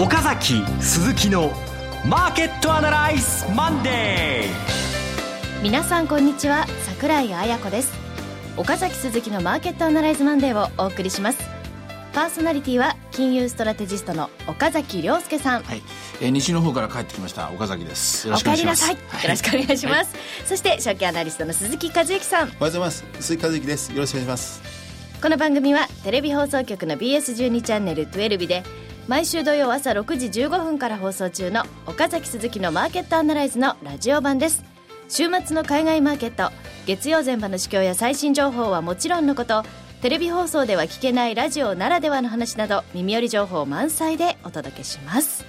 岡崎鈴木のマーケットアナライズマンデー。皆さんこんにちは。桜井彩子です。岡崎鈴木のマーケットアナライズマンデーをお送りします。パーソナリティは金融ストラテジストの岡崎良介さん、はい、えー、西の方から帰ってきました。岡崎です。よろしくお願いします。お帰りなさい、よろしくお願いします、はい、そして株式アナリストの鈴木一之さん。おはようございます。鈴木一之です。よろしくお願いします。この番組はテレビ放送局の BS12 チャンネル12で毎週土曜朝6時15分から放送中の岡崎鈴木のマーケットアナライズのラジオ版です。週末の海外マーケット月曜前場の市況や最新情報はもちろんのことテレビ放送では聞けないラジオならではの話など耳寄り情報満載でお届けします。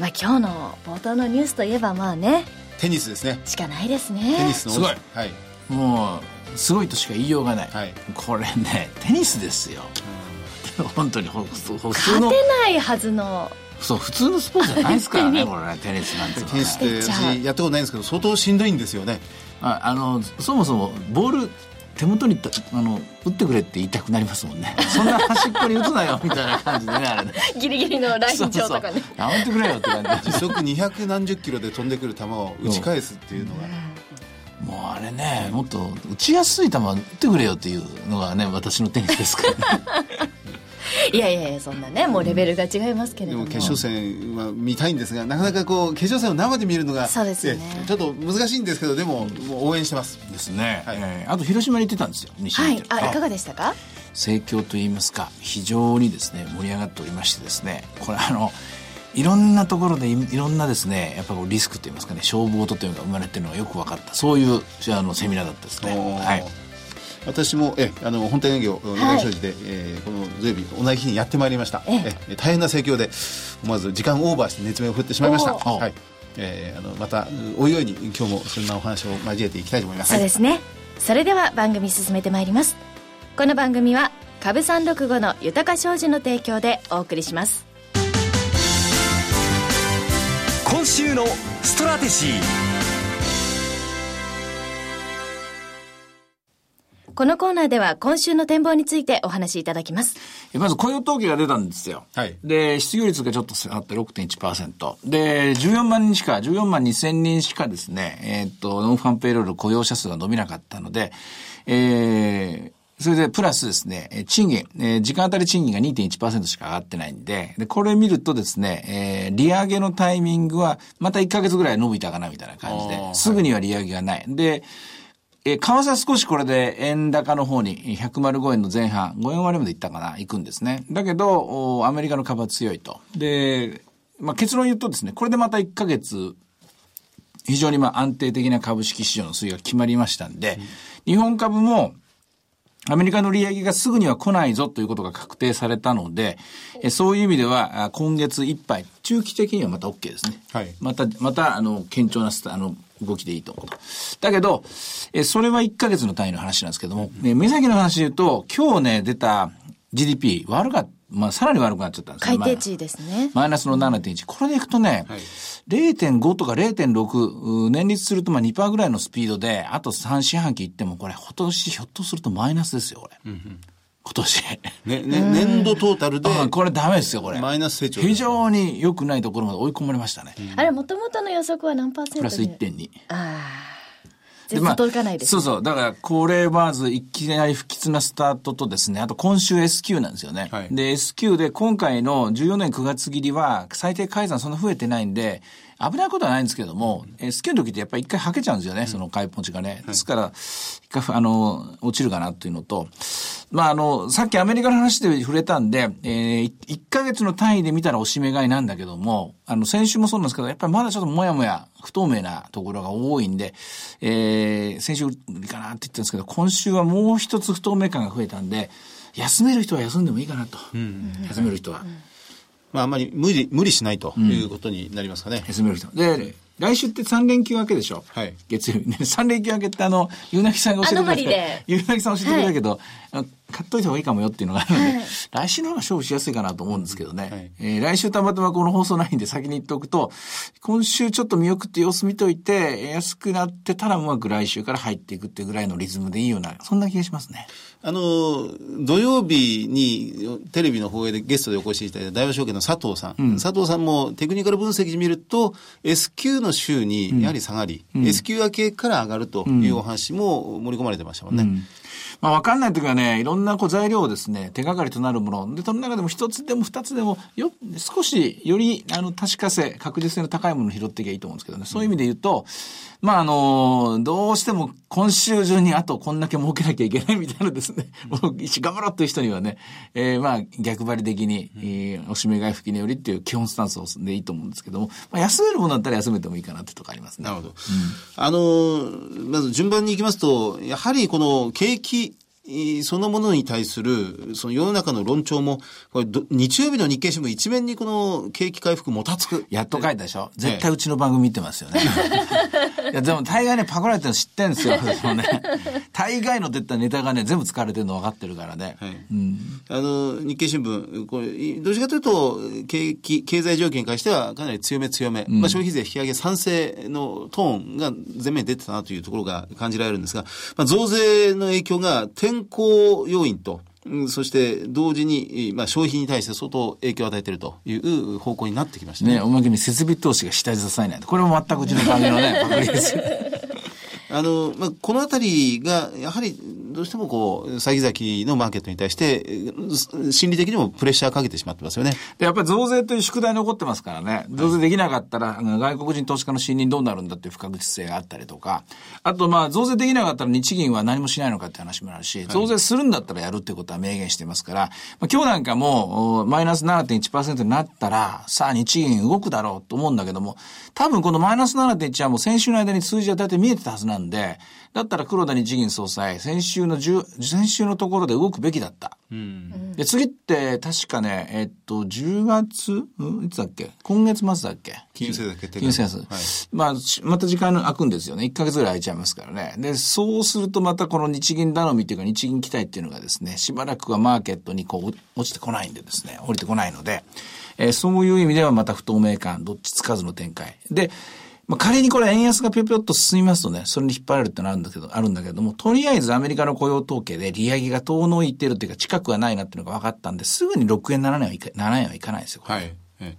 まあ今日の冒頭のニュースといえばまあねテニスですね。しかないですね。テニスのすごい、はい、もうすごいとしか言いようがない、はい、これねテニスですよ、うん 本当にほ普通の。勝てないはずの。そう普通のスポーツじゃないですからね これねテニスなんて、ね、テニスって私やったことないんですけど相当しんどいんですよね。ああのそもそもボール手元にあの打ってくれって言いたくなりますもんね。そんな端っこに打つなよみたいな感じでねあれね。ギリギリのライン上とかね。やめてくれよって感じ。時速二百何十キロで飛んでくる球を打ち返すっていうのが、もうあれねもっと打ちやすい球打ってくれよっていうのがね私のテニスですからね いやいやいやそんなねもうレベルが違いますけれども、でも決勝戦は見たいんですがなかなかこう決勝戦を生で見るのがそうですね。ちょっと難しいんですけどでももう応援してます。ですね、はい。えー、あと広島に行ってたんですよ西はい。あいかがでしたか？盛況といいますか非常にですね盛り上がっておりましてですね。これあのいろんなところでいろんなですねやっぱこうリスクといいますかね勝負事というのが生まれてるのがよく分かった。そういうあのセミナーだったですね。はい私もえあの本店営業稲荷商事で、はい、えー、この土曜日同じ日にやってまいりました。ええ。大変な盛況で思わず時間オーバーして熱弁を振ってしまいました。はい。えー、あのまたおいおいに今日もそんなお話を交えていきたいと思います。そうですね。それでは番組進めてまいります。この番組は株三六五の豊か商事の提供でお送りします。今週のストラテジーこのコーナーでは今週の展望についてお話しいただきます。まず雇用統計が出たんですよ。はい。で、失業率がちょっと下がって6.1%。で、14万人しか、14万2千人しかですね、えー、っと、 non-farm payroll 雇用者数が伸びなかったので、えー、それで、プラスですね、賃金、えー、時間当たり賃金が2.1%しか上がってないんで、で、これ見るとですね、えー、利上げのタイミングは、また1ヶ月ぐらい伸びたかな、みたいな感じで、すぐには利上げがない。で、えー、為替は少しこれで円高の方に105円の前半、5円割までいったかな、行くんですね。だけど、アメリカの株は強いと。で、まあ、結論言うとですね、これでまた1ヶ月、非常にまあ安定的な株式市場の推移が決まりましたんで、うん、日本株もアメリカの利上げがすぐには来ないぞということが確定されたので、えそういう意味では、今月いっぱい、中期的にはまた OK ですね。はい。また、また、あの、堅調なスタ、あの、動きでいいと思うと。だけど、えそれは1ヶ月の単位の話なんですけども、ね、目先の話で言うと、今日ね、出た GDP 悪かった。まあ、さらに悪くなっちゃったんですよ。改定値ですね。マイナスの7.1。これでいくとね、はい、0.5とか0.6、年率するとまあ2%ぐらいのスピードで、あと3四半期いっても、これ、今年ひょっとするとマイナスですよ、これ。うんうん今年。ね、ね、年度トータルで。これダメですよ、これ。マイナス成長。非常に良くないところまで追い込まれましたね。うん、あれ、もともとの予測は何パーセントプラス1.2。ああ。で、まあ、届かないです、ね、そうそう。だから、これまずいきなり不吉なスタートとですね、あと今週 S q なんですよね。はい、で、S q で今回の14年9月切りは最低改ざんそんな増えてないんで、危ないことはないんですけども、うん、スキューの時ってやっぱり一回はけちゃうんですよね、うん、その開ポンチがね。ですから、一回、あの、落ちるかなっていうのと、まあ、あの、さっきアメリカの話で触れたんで、えー、1ヶ月の単位で見たらおしめ買いなんだけども、あの、先週もそうなんですけど、やっぱりまだちょっともやもや不透明なところが多いんで、えー、先週売りかなって言ってるんですけど、今週はもう一つ不透明感が増えたんで、休める人は休んでもいいかなと。うん、休める人は。まあ、あんまり無理、無理しないということになりますかね。うん、休める人。で、来週って3連休明けでしょ？はい。月曜日ね。3連休明けってあの、ゆうなぎさんが教えてくれた。ゆうなぎさん教えてくれたけど、はい、買っといた方がいいかもよっていうのがあるので、はい、来週の方が勝負しやすいかなと思うんですけどね。はい、えー、来週たまたまこの放送ないんで先に言っておくと、今週ちょっと見送って様子見といて、安くなってたらうまく来週から入っていくっていうぐらいのリズムでいいような、そんな気がしますね。あの、土曜日にテレビの放映でゲストでお越しいただいた大和証券の佐藤さん。うん、佐藤さんもテクニカル分析で見ると、S q の週にやはり下がり、うん、S q 明けから上がるというお話も盛り込まれてましたもんね。うんまあ、わかんない時はね、いろんなこう材料をですね、手がかりとなるもの。で、その中でも一つでも二つでも、よ、少しより、あの、確か性、確実性の高いものを拾っていけばいいと思うんですけどね。そういう意味で言うと、まあ、あの、どうしても今週中にあとこんだけ儲けなきゃいけないみたいなですね、もう頑張ろうという人にはね、えー、まあ、逆張り的に、えー、おしめ買い吹きによりっていう基本スタンスをでいいと思うんですけども、まあ、休めるものだったら休めてもいいかなってとこありますね。なるほど。うん、あの、まず順番に行きますと、やはりこの景気そのものに対する、その世の中の論調も、これ、日曜日の日経新聞一面にこの景気回復もたつく。やっと書いたでしょ絶対うちの番組見てますよね。いや、でも大概ね、パクられてるの知ってんですよ。そのね、大概の出たネタがね、全部使われてるの分かってるからね。はい。うん、あの、日経新聞、これ、どちらかというと、景気、経済条件に関してはかなり強め強め、うん、まあ消費税引き上げ賛成のトーンが前面に出てたなというところが感じられるんですが、まあ増税の影響が天候要因と、そして同時に、まあ、消費に対して相当影響を与えているという方向になってきましたね。ねおまけに設備投資が下地支えない。これも全くうちの番組のね、パクリです。あの、まあ、このあたりが、やはり、どうしてもこう、先々のマーケットに対して、心理的にもプレッシャーかけてしまってますよね。で、やっぱり増税という宿題残ってますからね。増税できなかったら、外国人投資家の信任どうなるんだっていう不確実性があったりとか、あと、まあ、増税できなかったら日銀は何もしないのかって話もあるし、増税するんだったらやるっていうことは明言してますから、まあ、今日なんかも、マイナス7.1%になったら、さあ日銀動くだろうと思うんだけども、多分このマイナス7.1はもう先週の間に数字は大体見えてたはずなんで、だったら黒田日銀総裁、先週の先週のところで動くべきだった。うん、で、次って確かね、えっと、10月、うん、いつだっけ？今月末だっけ？金融政策決定。金融政策。はい、まあ、また時間空くんですよね。1ヶ月ぐらい空いちゃいますからね。で、そうするとまたこの日銀頼みっていうか日銀期待っていうのがですね、しばらくはマーケットにこう落ちてこないんでですね、降りてこないので、えー、そういう意味ではまた不透明感、どっちつかずの展開。で、まあ、仮にこれ円安がぴょぴょっと進みますとね、それに引っ張られるってのあるんだけど、あるんだけども、とりあえずアメリカの雇用統計で利上げが遠のいてるっていうか近くはないなっていうのが分かったんで、すぐに6円7円はいか、円はいかないですよ。はい。はい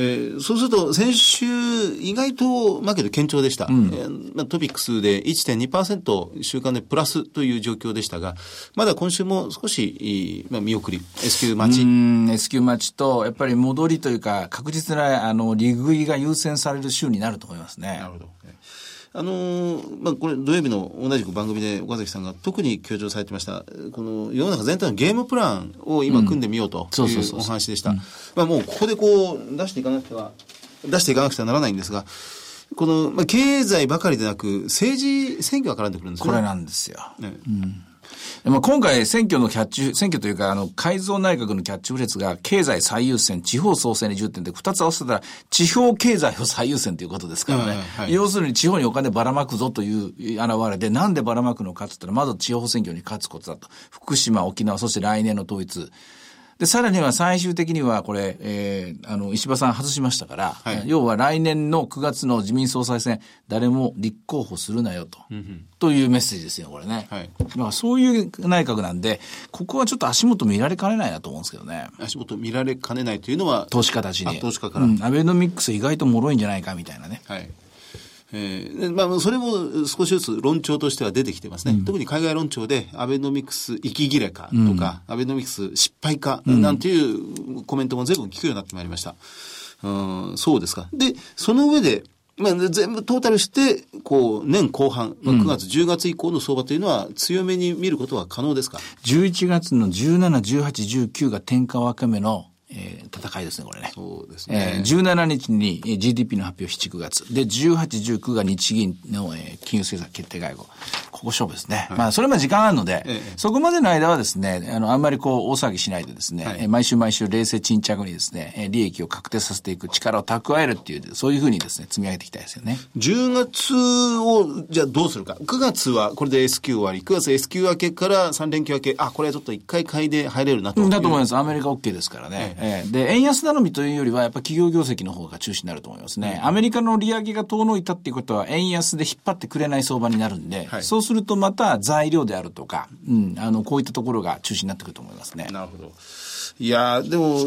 えー、そうすると、先週、意外とマーケット堅調でした。うん、えー、トピックスで1.2%週間でプラスという状況でしたが、まだ今週も少し、まあ、見送り、S q 待ち。S q 待ちと、やっぱり戻りというか、確実な、あの、利食いが優先される週になると思いますね。なるほど。あのー、まあ、これ土曜日の同じく番組で岡崎さんが特に強調されてました、この世の中全体のゲームプランを今組んでみようというお話でした。まあ、もうここでこう出していかなくては、出していかなくてはならないんですが、この、まあ、経済ばかりでなく、政治選挙が絡んでくるんですね。これなんですよ。ね、うんまあ、今回選挙のキャッチ、選挙というか、あの、改造内閣のキャッチフレーズが、経済最優先、地方創生に重点で、二つ合わせたら、地方経済を最優先ということですからね。はい、要するに地方にお金ばらまくぞという現れで、なんでばらまくのかって言ったら、まず地方選挙に勝つことだと。福島、沖縄、そして来年の統一。で、さらには最終的にはこれ、えー、あの、石破さん外しましたから、はい、要は来年の9月の自民総裁選、誰も立候補するなよと、うんうん、というメッセージですよ、これね。はい。まあ、そういう内閣なんで、ここはちょっと足元見られかねないなと思うんですけどね。足元見られかねないというのは、投資家たちに。投資家から。うん、アベノミックス意外と脆いんじゃないかみたいなね。はい。えーまあ、それも少しずつ論調としては出てきてますね、うん、特に海外論調でアベノミクス息切れかとか、うん、アベノミクス失敗かなんていうコメントも全部聞くようになってまいりました。うん、そうですか。で、その上で、まあ、全部トータルして、こう、年後半、まあ、9月、10月以降の相場というのは、強めに見ることは可能ですか ?11 月の17、18、19が天下分け目の、ええー、戦いですね、これね。そうですね。えー、17日に GDP の発表7、9月。で、18、19が日銀の、えー、金融政策決定会合。ここ勝負ですね。はい、まあ、それまで時間あるので、ええ、そこまでの間はですね、あの、あんまりこう、大騒ぎしないでですね、はい、毎週毎週冷静沈着にですね、利益を確定させていく力を蓄えるっていう、そういうふうにですね、積み上げていきたいですよね。10月を、じゃあどうするか。9月はこれで S q 終わり、9月 S q 明けから3連休明け、あ、これはちょっと一回買いで入れるなと。だと思います。アメリカ OK ですからね。ええで、円安頼みというよりは、やっぱ企業業績の方が中心になると思いますね。アメリカの利上げが遠のいたっていうことは、円安で引っ張ってくれない相場になるんで、はい、そうするとまた材料であるとか、うん、あの、こういったところが中心になってくると思いますね。なるほど。いやでも、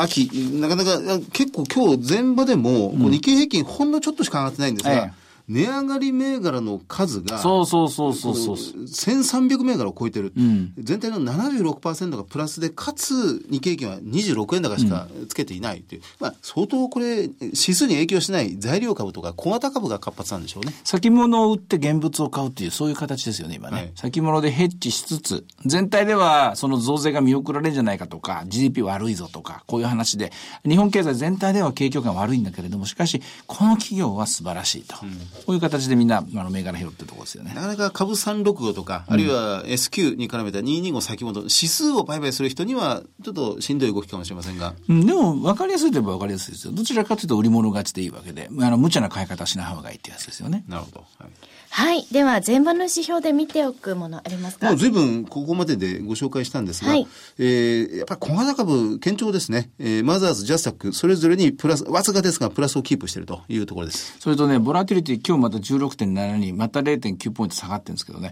秋、なかなか、結構今日前場でも、うん、日経平均ほんのちょっとしか上がってないんですが、ええ値上がり銘柄の数が、そうそうそうそうそう。1300銘柄を超えてる。うん、全体の76%がプラスで、かつ日経平均は26円高しかつけていないという。うん、まあ、相当これ、指数に影響しない材料株とか小型株が活発なんでしょうね。先物を売って現物を買うっていう、そういう形ですよね、今ね。はい、先物でヘッジしつつ、全体ではその増税が見送られるんじゃないかとか、GDP 悪いぞとか、こういう話で、日本経済全体では景況感悪いんだけれども、しかし、この企業は素晴らしいと。うんこういう形でみんな、あの、銘柄拾ってるところですよね。なかなか株365とか、あるいは S q に絡めた225先物、指数を売買する人には、ちょっとしんどい動きかもしれませんが。うん、でも、分かりやすいといえば分かりやすいですよ。どちらかというと、売り物勝ちでいいわけで、あの、無茶な買い方しない方がいいってやつですよね。なるほど。はいはい。では、前場の指標で見ておくものありますか？もう随分ここまででご紹介したんですが、はい、えー、やっぱり小型株、堅調ですね。えー、マザーズ、ジャスタック、それぞれにプラス、わずかですが、プラスをキープしているというところです。それとね、ボラティリティ、今日また16.7に、また0.9ポイント下がってるんですけどね、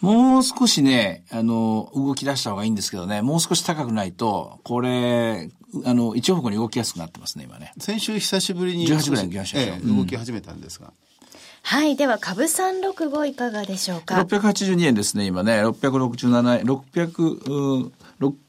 もう少しね、あの、動き出した方がいいんですけどね、もう少し高くないと、これ、あの、一方向に動きやすくなってますね、今ね。先週久しぶりに。18ぐらいに来ましたええ、動き始めたんですが。はい。では、株365いかがでしょうか？682円ですね、今ね。667円、600、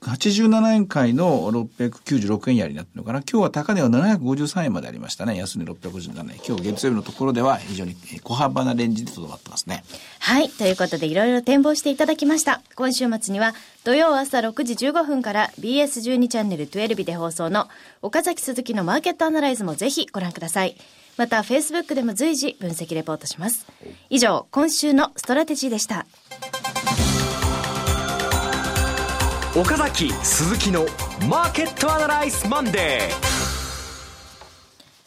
87円買いの696円やりになってるのかな。今日は高値は753円までありましたね。安値657円。今日月曜日のところでは非常に小幅なレンジでとどまってますね。はい。ということでいろいろ展望していただきました。今週末には土曜朝6時15分から BS12 チャンネル12で放送の岡崎鈴木のマーケットアナライズもぜひご覧ください。また Facebook でも随時分析レポートします以上今週のストラテジーでした岡崎鈴木のマーケットアナライズマンデー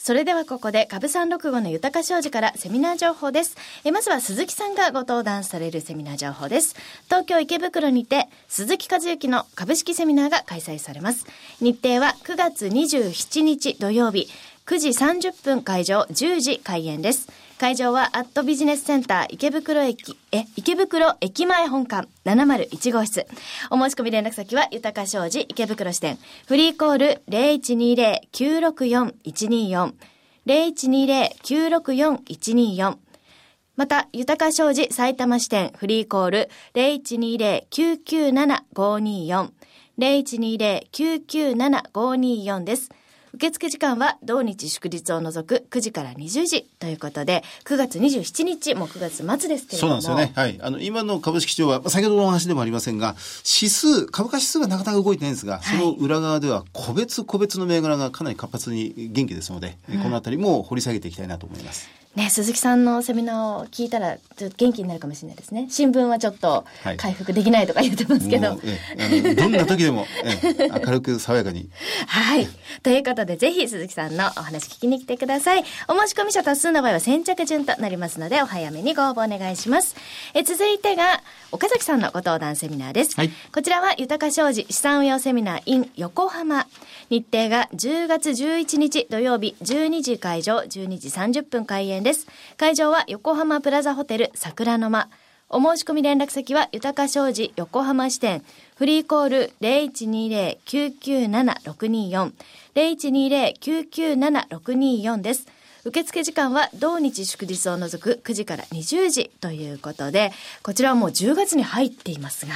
それではここで株三六五の豊商事からセミナー情報です。えまずは鈴木さんがご登壇されるセミナー情報です。東京池袋にて鈴木和之の株式セミナーが開催されます。日程は9月27日土曜日、9時30分会場、10時開演です。会場はアットビジネスセンター池袋駅、え、池袋駅前本館701号室。お申し込み連絡先は豊か商事池袋支店。フリーコール0120-964-124。0120-964-124。また、豊か商事埼玉支店フリーコール0120-997-524。0120-997-524です。受付時間は同日祝日を除く9時から20時ということで、9月27日も9月末ですけれども。そうなんですよね。はい。あの、今の株式市場は、先ほどのお話でもありませんが、指数、株価指数がなかなか動いてないんですが、その裏側では個別個別の銘柄がかなり活発に元気ですので、うん、このあたりも掘り下げていきたいなと思います。ね、鈴木さんのセミナーを聞いたら、ちょっと元気になるかもしれないですね。新聞はちょっと回復できないとか言ってますけど。はい、えどんな時でもえ 明るく爽やかに。はい。ということで、ぜひ鈴木さんのお話聞きに来てください。お申し込み者多数の場合は先着順となりますので、お早めにご応募お願いします。え続いてが、岡崎さんのご登壇セミナーです。はい、こちらは、豊か商事資産運用セミナー in 横浜。日程が10月11日土曜日12時会場、12時30分開演です。会場は横浜プラザホテル桜の間。お申し込み連絡先は豊か商事横浜支店。フリーコール0120-997-624。0120-997-624です。受付時間は同日祝日を除く9時から20時ということで、こちらはもう10月に入っていますが。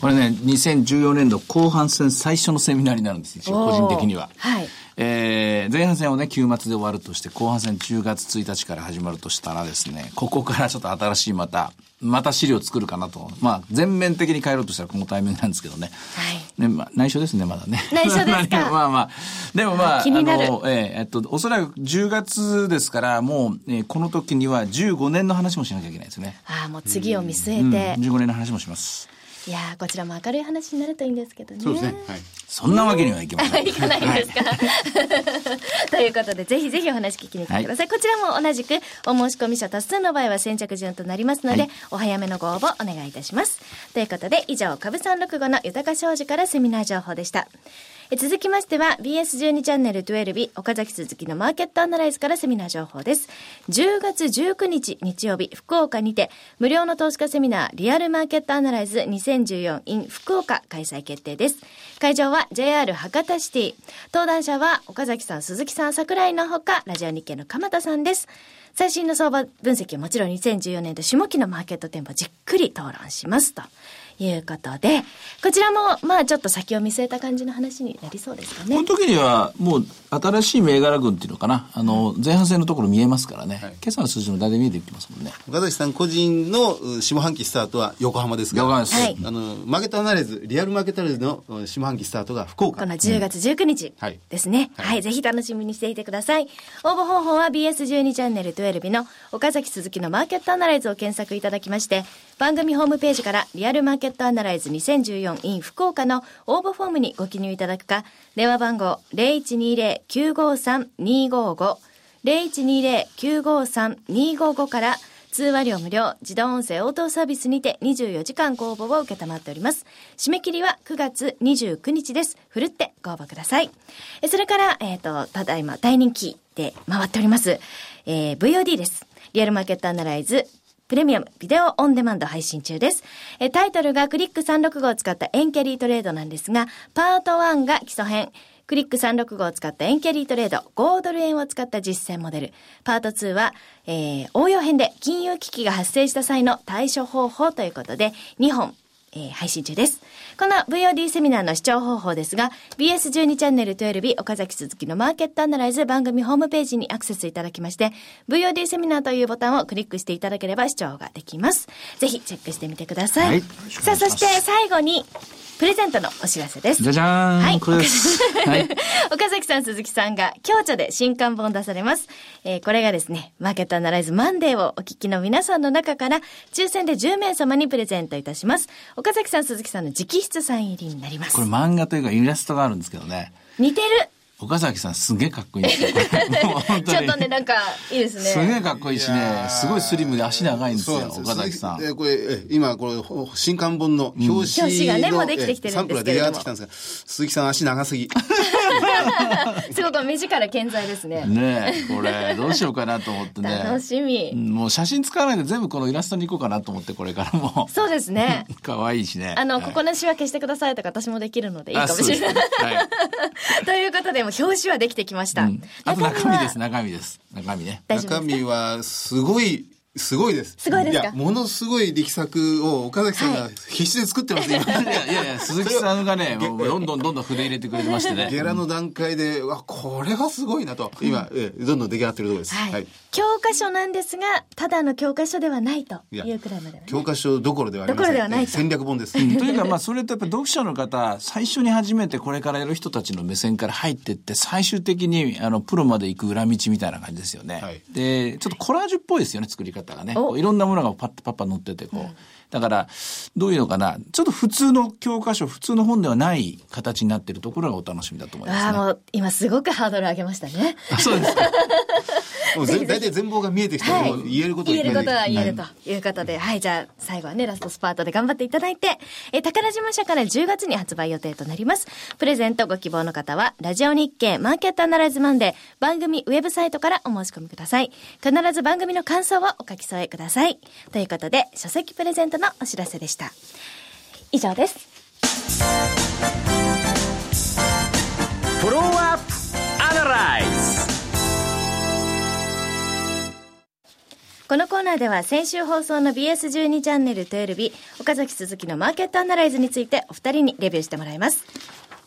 これね、2014年度後半戦最初のセミナーになるんですよ、個人的には。はい。えー、前半戦をね、休末で終わるとして、後半戦10月1日から始まるとしたらですね、ここからちょっと新しいまた、また資料作るかなと。まあ、全面的に変えろうとしたらこのタイミングなんですけどね。はい。ね、まあ、内緒ですね、まだね。内緒ですか？まあまあ。でもまあ、気になる。の、えー、えっと、おそらく10月ですから、もう、えー、この時には15年の話もしなきゃいけないですね。ああ、もう次を見据えて。うん、15年の話もします。いやこちらも明るい話になるといいんですけどね。そうですね。はい。そんなわけにはいきません。いかないですか。ということで、ぜひぜひお話聞きに来てください。はい、こちらも同じく、お申し込み者多数の場合は先着順となりますので、はい、お早めのご応募お願いいたします。ということで、以上、株三六五の豊か商事からセミナー情報でした。続きましては BS12 チャンネル12日岡崎鈴木のマーケットアナライズからセミナー情報です。10月19日日曜日福岡にて無料の投資家セミナーリアルマーケットアナライズ 2014in 福岡開催決定です。会場は JR 博多シティ。登壇者は岡崎さん、鈴木さん、桜井のほかラジオ日経の鎌田さんです。最新の相場分析はもちろん2014年と下期のマーケット展望じっくり討論しますと。いうことで、こちらも、まあちょっと先を見据えた感じの話になりそうですかね。この時には、もう新しい銘柄群っていうのかな、あの、前半戦のところ見えますからね、はい、今朝の数字も大体見えてきますもんね。岡崎さん個人の下半期スタートは横浜ですが、横浜です。はい、あの、マーケットアナライズ、リアルマーケットアナライズの下半期スタートが福岡。この10月19日ですね。うん、はい、はい、ぜひ楽しみにしていてください。応募方法は BS12 チャンネル12日の岡崎鈴木のマーケットアナライズを検索いただきまして、番組ホームページからリアルマーケットケットアナライズ 2014in 福岡の応募フォームにご記入いただくか、電話番号0120-953-255 0120-953-255から通話料無料、自動音声応答サービスにて24時間ご応募を受けたまっております。締め切りは9月29日です。ふるってご応募ください。それから、えっ、ー、と、ただいま大人気で回っております。えー、VOD です。リアルマーケットアナライズプレミアムビデオオンデマンド配信中です。えタイトルがクリック365を使ったエンキャリートレードなんですが、パート1が基礎編、クリック365を使ったエンキャリートレード、5ドル円を使った実践モデル。パート2は、えー、応用編で金融危機が発生した際の対処方法ということで、2本えー、配信中です。この VOD セミナーの視聴方法ですが、BS12 チャンネル12岡崎鈴木のマーケットアナライズ番組ホームページにアクセスいただきまして、VOD セミナーというボタンをクリックしていただければ視聴ができます。ぜひチェックしてみてください。はい、さあ、そして最後に、プレゼントのお知らせです。じゃじゃーん。はい。これです。はい。岡崎さん、鈴木さんが、共著で新刊本を出されます。えー、これがですね、マーケットアナライズマンデーをお聞きの皆さんの中から、抽選で10名様にプレゼントいたします。岡崎さん、鈴木さんの直筆サイン入りになります。これ漫画というかイラストがあるんですけどね。似てる。岡崎さんすげえかっこいい。ちょっとね、なんか、いいですね。すげえかっこいいしね、すごいスリムで足長いんですよ、岡崎さん。え、これ、今、これ、新刊本の表紙の、表紙がね、もうできてきてるんですけど。サンプルが出来上がってきたんですが、鈴木さん足長すぎ。すごく目力健在ですね。ねこれ、どうしようかなと思ってね。楽しみ。もう写真使わないで全部このイラストに行こうかなと思って、これからも。そうですね。可愛いしね。あの、ここのシワ消してくださいとか私もできるのでいいかもしれない。ということで、も表紙はできてきました。うん、あと中身です、中身です。中身ね。中身はすごいすごいです。すごいですか？ものすごい力作を岡崎さんが必死で作ってます、はい、今。いやいやいや、鈴木さんがね、もうどんどんどんどん筆入れてくれてましてね。ゲラの段階で、わ、これはすごいなと、今、えどんどん出来上がってるところです。はい。はい、教科書なんですが、ただの教科書ではないというくらいまで、ね、教科書どころではありません。どころではない戦略本です。うん、というか、まあ、それとやっぱ読者の方、最初に初めてこれからやる人たちの目線から入っていって、最終的に、あの、プロまで行く裏道みたいな感じですよね。はい、で、ちょっとコラージュっぽいですよね、作り方がね。いろんななものがパッパッパ載ってて、こう。うん、だから、どういうのかな。ちょっと普通の教科書、普通の本ではない形になっているところがお楽しみだと思います、ね、ああ、もう、今すごくハードル上げましたね。あそうですか。もう大体全貌が見えてきて、はい、言えること言えることは言えるということで、はい、はい、じゃあ最後はね、ラストスパートで頑張っていただいて、え宝島社から10月に発売予定となります。プレゼントご希望の方は、ラジオ日経マーケットアナライズマンデー番組ウェブサイトからお申し込みください。必ず番組の感想をお書き添えください。ということで、書籍プレゼントのお知らせでした。以上です。このコーナーでは先週放送の BS12 チャンネル12日岡崎鈴木のマーケットアナライズについてお二人にレビューしてもらいます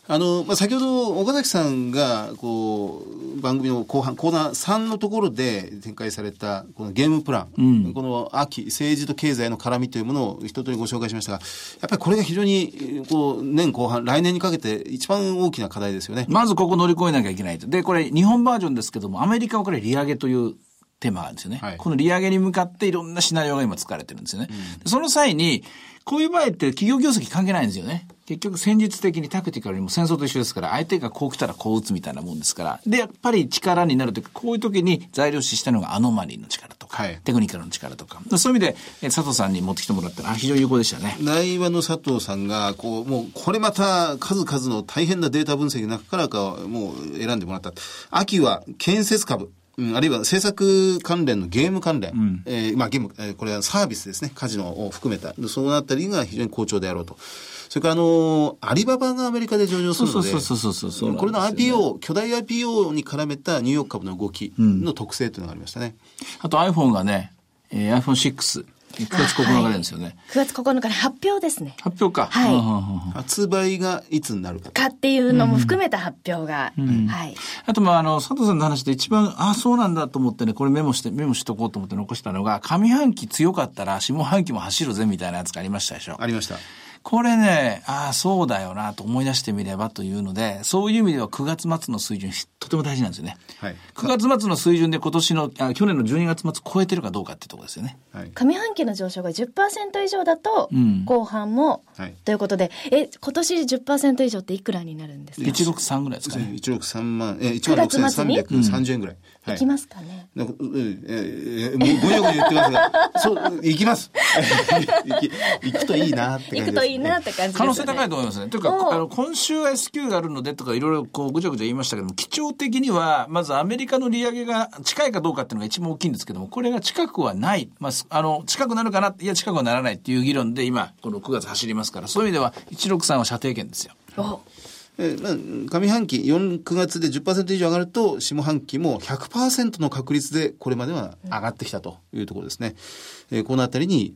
あの、まあ、先ほど岡崎さんが、こう、番組の後半、コーナー3のところで展開された、このゲームプラン、うん、この秋、政治と経済の絡みというものを一通りご紹介しましたが、やっぱりこれが非常に、こう、年後半、来年にかけて一番大きな課題ですよね。まずここ乗り越えなきゃいけないと。で、これ、日本バージョンですけども、アメリカはこれ利上げというテーマがあるんですよね。はい、この利上げに向かっていろんなシナリオが今使われてるんですよね。うん、その際に、こういう場合って企業業績関係ないんですよね。結局戦術的にタクティカルにも戦争と一緒ですから、相手がこう来たらこう打つみたいなもんですから。で、やっぱり力になるというか、こういう時に材料視したのがアノマリーの力とか、はい、テクニカルの力とか。そういう意味で、佐藤さんに持ってきてもらったら、非常に有効でしたね。内話の佐藤さんが、こう、もう、これまた数々の大変なデータ分析の中からか、もう選んでもらった。秋は建設株。うん、あるいは制作関連のゲーム関連、うん、えー、まあゲーム、えー、これはサービスですね、カジノを含めた、そのあたりが非常に好調であろうと。それからあの、アリババがアメリカで上場するので、そうそうそうそうそうこれの IPO、巨大 IPO に絡めたニューヨーク株の動きの特性というのがありましたね。うん、あと iPhone がね、えー、iPhone6、9月9日ですよね。9月9日に発表ですね。発表か。はい。発売がいつになるか。かっていうのも含めた発表が。はい。あと、まあ、あの、佐藤さんの話で一番、ああ、そうなんだと思ってね、これメモして、メモしとこうと思って残したのが、上半期強かったら下半期も走るぜみたいなやつがありましたでしょ。ありました。これね、ああ、そうだよなと思い出してみればというので、そういう意味では9月末の水準、とても大事なんですよね。はい、9月末の水準で今年の、あ去年の12月末超えてるかどうかっていうところですよね。はい、上半期の上昇が10%以上だと、後半も、うん、ということで、え、今年10%以上っていくらになるんですか ?163 ぐらいですかね。163万、え、1万6330円ぐらい。はい、行きますかね。なんか、えー、えー、もうごにょごにょ言ってますが、そう、行きます。行き、行くといいなって感じ行くといいなって感じです、ね、可能性高いと思いますね。というか、あの、今週は S q があるのでとかいろいろこうぐちゃぐちゃ言いましたけども、基調的には、まずアメリカの利上げが近いかどうかっていうのが一番大きいんですけども、これが近くはない。まあ、あの、近くなるかな、いや、近くはならないっていう議論で今、この9月走りますから、そういう意味では、163は射程圏ですよ。まあ、上半期4、9月で10%以上上がると、下半期も100%の確率でこれまでは上がってきたというところですね。えー、このあたりに、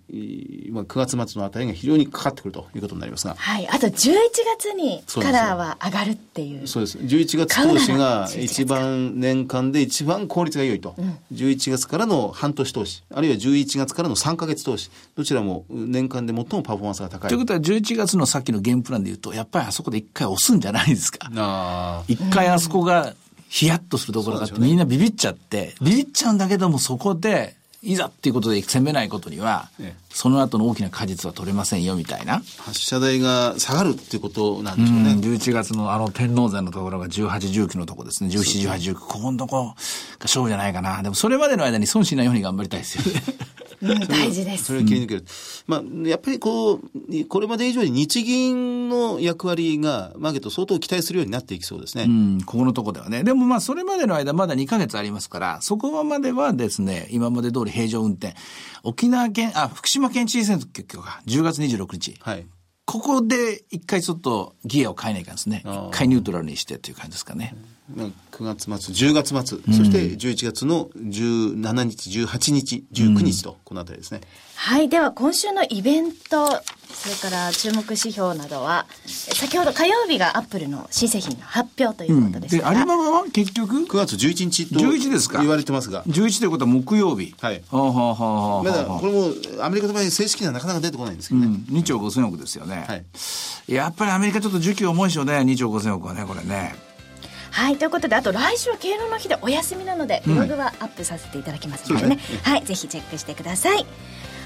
まあ、9月末のあたりが非常にかかってくるということになりますが。はい。あと11月にカラーは上がるっていう。そうです。11月投資が一番年間で一番効率が良いと。うん、11月からの半年投資、あるいは11月からの3か月投資、どちらも年間で最もパフォーマンスが高い。ということは11月のさっきのゲームプランでいうと、やっぱりあそこで一回押すんじゃないですか。一回あそこがヒヤッとするところがあって、みんなビビっちゃって、ビビっちゃうんだけどもそこで、いざっていうことで攻めないことには、その後の大きな果実は取れませんよみたいな。発射台が下がるっていうことなんでしょうね。うん、11月のあの天王山のところが18、19のところですね。17、18、19。ここのとこが勝負じゃないかな。でもそれまでの間に損しないように頑張りたいですよね。大事です。それを切り抜ける。まあ、やっぱりこう、これまで以上に日銀の役割が、マーケット相当期待するようになっていきそうですね。うん、ここのとこではね。でもまあ、それまでの間、まだ2ヶ月ありますから、そこまではですね、今まで通り平常運転。沖縄県、あ、福島県知事選挙が10月26日。はい。ここで一回ちょっとギアを変えないかんですね。一回ニュートラルにしてという感じですかね。9月末、10月末、うん、そして11月の17日、18日、19日と、このあたりですね。はい、では今週のイベント、それから注目指標などは、先ほど火曜日がアップルの新製品の発表ということですが、うん、で、アリババは結局 ?9 月11日と11ですか？言われてますが。11ということは木曜日。はい。はあ、はあはあ、まだ、これもアメリカの場合正式にはなかなか出てこないんですけどね。うん、2兆5000億ですよね。はい。やっぱりアメリカちょっと需給重いでしょうね、2兆5000億はね、これね。はいということであと来週は敬老の日でお休みなのでブログはアップさせていただきますのでね、うん、はいぜひチェックしてください。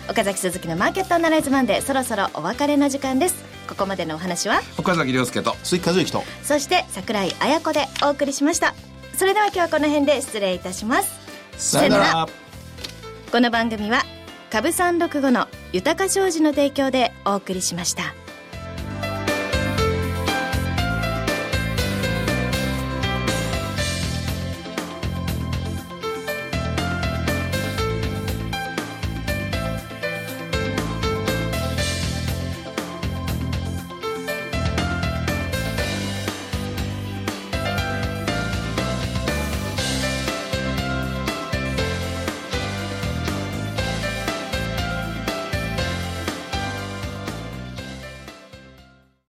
岡崎鈴木のマーケットアナライズマンデーそろそろお別れの時間です。ここまでのお話は？岡崎亮介と鈴木和之と。そして櫻井彩子でお送りしました。それでは今日はこの辺で失礼いたします。さよなら。この番組は株三六五の豊か商事の提供でお送りしました。